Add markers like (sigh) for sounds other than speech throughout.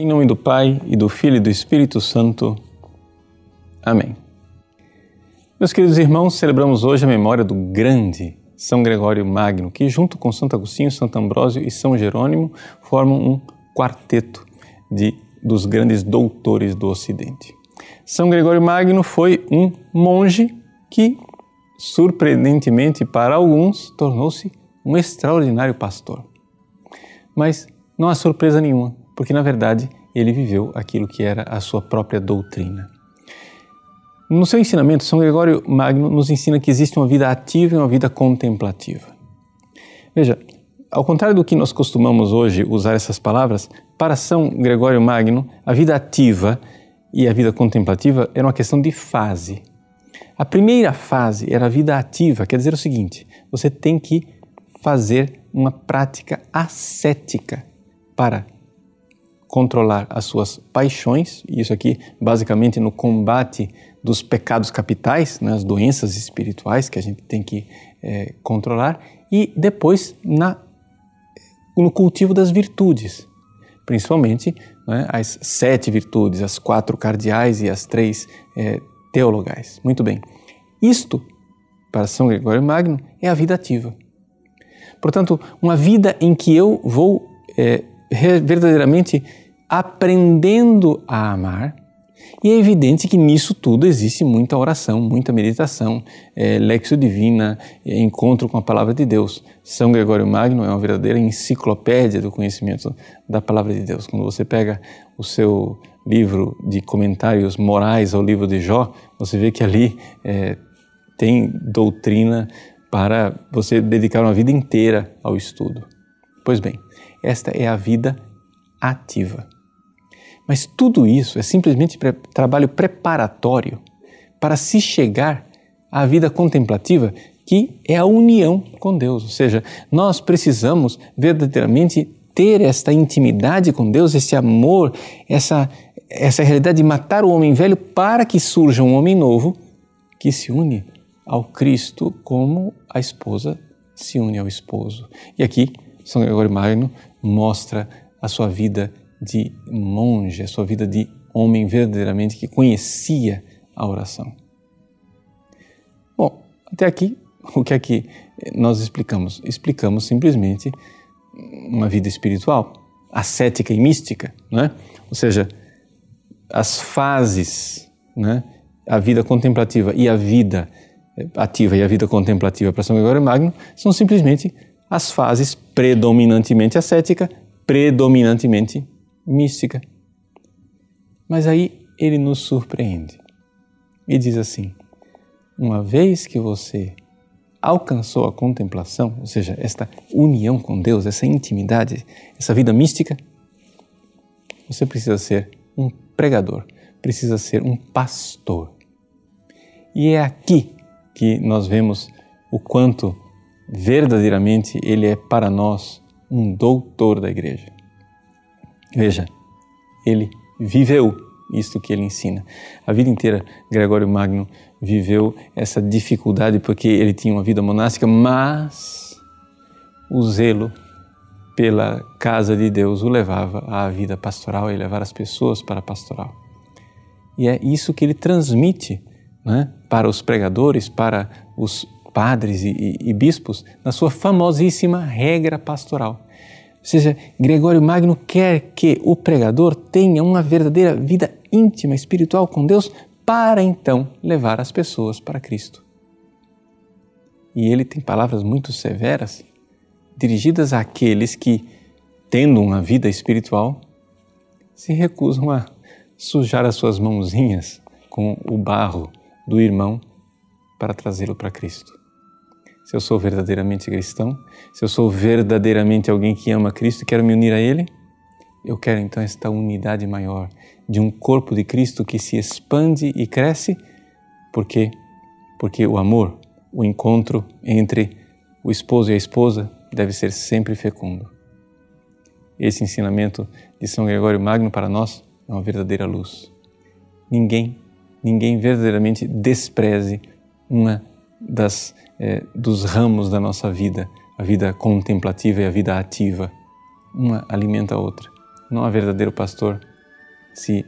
Em nome do Pai e do Filho e do Espírito Santo. Amém. Meus queridos irmãos, celebramos hoje a memória do grande São Gregório Magno, que junto com Santo Agostinho, Santo Ambrósio e São Jerônimo formam um quarteto de, dos grandes doutores do Ocidente. São Gregório Magno foi um monge que, surpreendentemente para alguns, tornou-se um extraordinário pastor. Mas não há surpresa nenhuma, porque na verdade ele viveu aquilo que era a sua própria doutrina. No seu ensinamento, São Gregório Magno nos ensina que existe uma vida ativa e uma vida contemplativa. Veja, ao contrário do que nós costumamos hoje usar essas palavras, para São Gregório Magno, a vida ativa e a vida contemplativa era uma questão de fase. A primeira fase era a vida ativa, quer dizer o seguinte: você tem que fazer uma prática ascética para controlar as suas paixões, e isso aqui basicamente no combate dos pecados capitais, né, as doenças espirituais que a gente tem que é, controlar, e depois na, no cultivo das virtudes, principalmente né, as sete virtudes, as quatro cardeais e as três é, teologais. Muito bem. Isto, para São Gregório Magno, é a vida ativa. Portanto, uma vida em que eu vou é, verdadeiramente aprendendo a amar. E é evidente que nisso tudo existe muita oração, muita meditação, é, lexo divina, é, encontro com a palavra de Deus. São Gregório Magno é uma verdadeira enciclopédia do conhecimento da palavra de Deus. Quando você pega o seu livro de comentários morais ao livro de Jó, você vê que ali é, tem doutrina para você dedicar uma vida inteira ao estudo. Pois bem, esta é a vida ativa. Mas tudo isso é simplesmente pre trabalho preparatório para se chegar à vida contemplativa, que é a união com Deus. Ou seja, nós precisamos verdadeiramente ter esta intimidade com Deus, esse amor, essa, essa realidade de matar o homem velho para que surja um homem novo que se une ao Cristo como a esposa se une ao esposo. E aqui, São Gregório Magno mostra a sua vida de monge, a sua vida de homem verdadeiramente que conhecia a oração. Bom, até aqui, (laughs) o que é que nós explicamos? Explicamos simplesmente uma vida espiritual, ascética e mística, né? ou seja, as fases, né? a vida contemplativa e a vida ativa e a vida contemplativa para São Gregório Magno são simplesmente as fases predominantemente ascética, predominantemente mística. Mas aí ele nos surpreende e diz assim: uma vez que você alcançou a contemplação, ou seja, esta união com Deus, essa intimidade, essa vida mística, você precisa ser um pregador, precisa ser um pastor. E é aqui que nós vemos o quanto verdadeiramente ele é para nós um doutor da igreja. Veja, ele viveu isto que ele ensina. A vida inteira, Gregório Magno viveu essa dificuldade porque ele tinha uma vida monástica, mas o zelo pela casa de Deus o levava à vida pastoral e levar as pessoas para a pastoral. E é isso que ele transmite né, para os pregadores, para os padres e, e, e bispos, na sua famosíssima regra pastoral. Ou seja, Gregório Magno quer que o pregador tenha uma verdadeira vida íntima, espiritual com Deus, para então levar as pessoas para Cristo. E ele tem palavras muito severas dirigidas àqueles que, tendo uma vida espiritual, se recusam a sujar as suas mãozinhas com o barro do irmão para trazê-lo para Cristo. Se eu sou verdadeiramente cristão, se eu sou verdadeiramente alguém que ama Cristo e quero me unir a Ele, eu quero então esta unidade maior de um corpo de Cristo que se expande e cresce, porque porque o amor, o encontro entre o esposo e a esposa deve ser sempre fecundo. Esse ensinamento de São Gregório Magno para nós é uma verdadeira luz. Ninguém ninguém verdadeiramente despreze uma das é, dos ramos da nossa vida, a vida contemplativa e a vida ativa. Uma alimenta a outra. Não há verdadeiro pastor se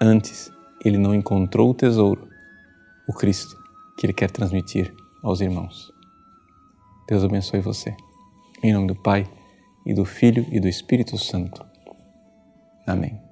antes ele não encontrou o tesouro, o Cristo, que ele quer transmitir aos irmãos. Deus abençoe você. Em nome do Pai, e do Filho e do Espírito Santo. Amém.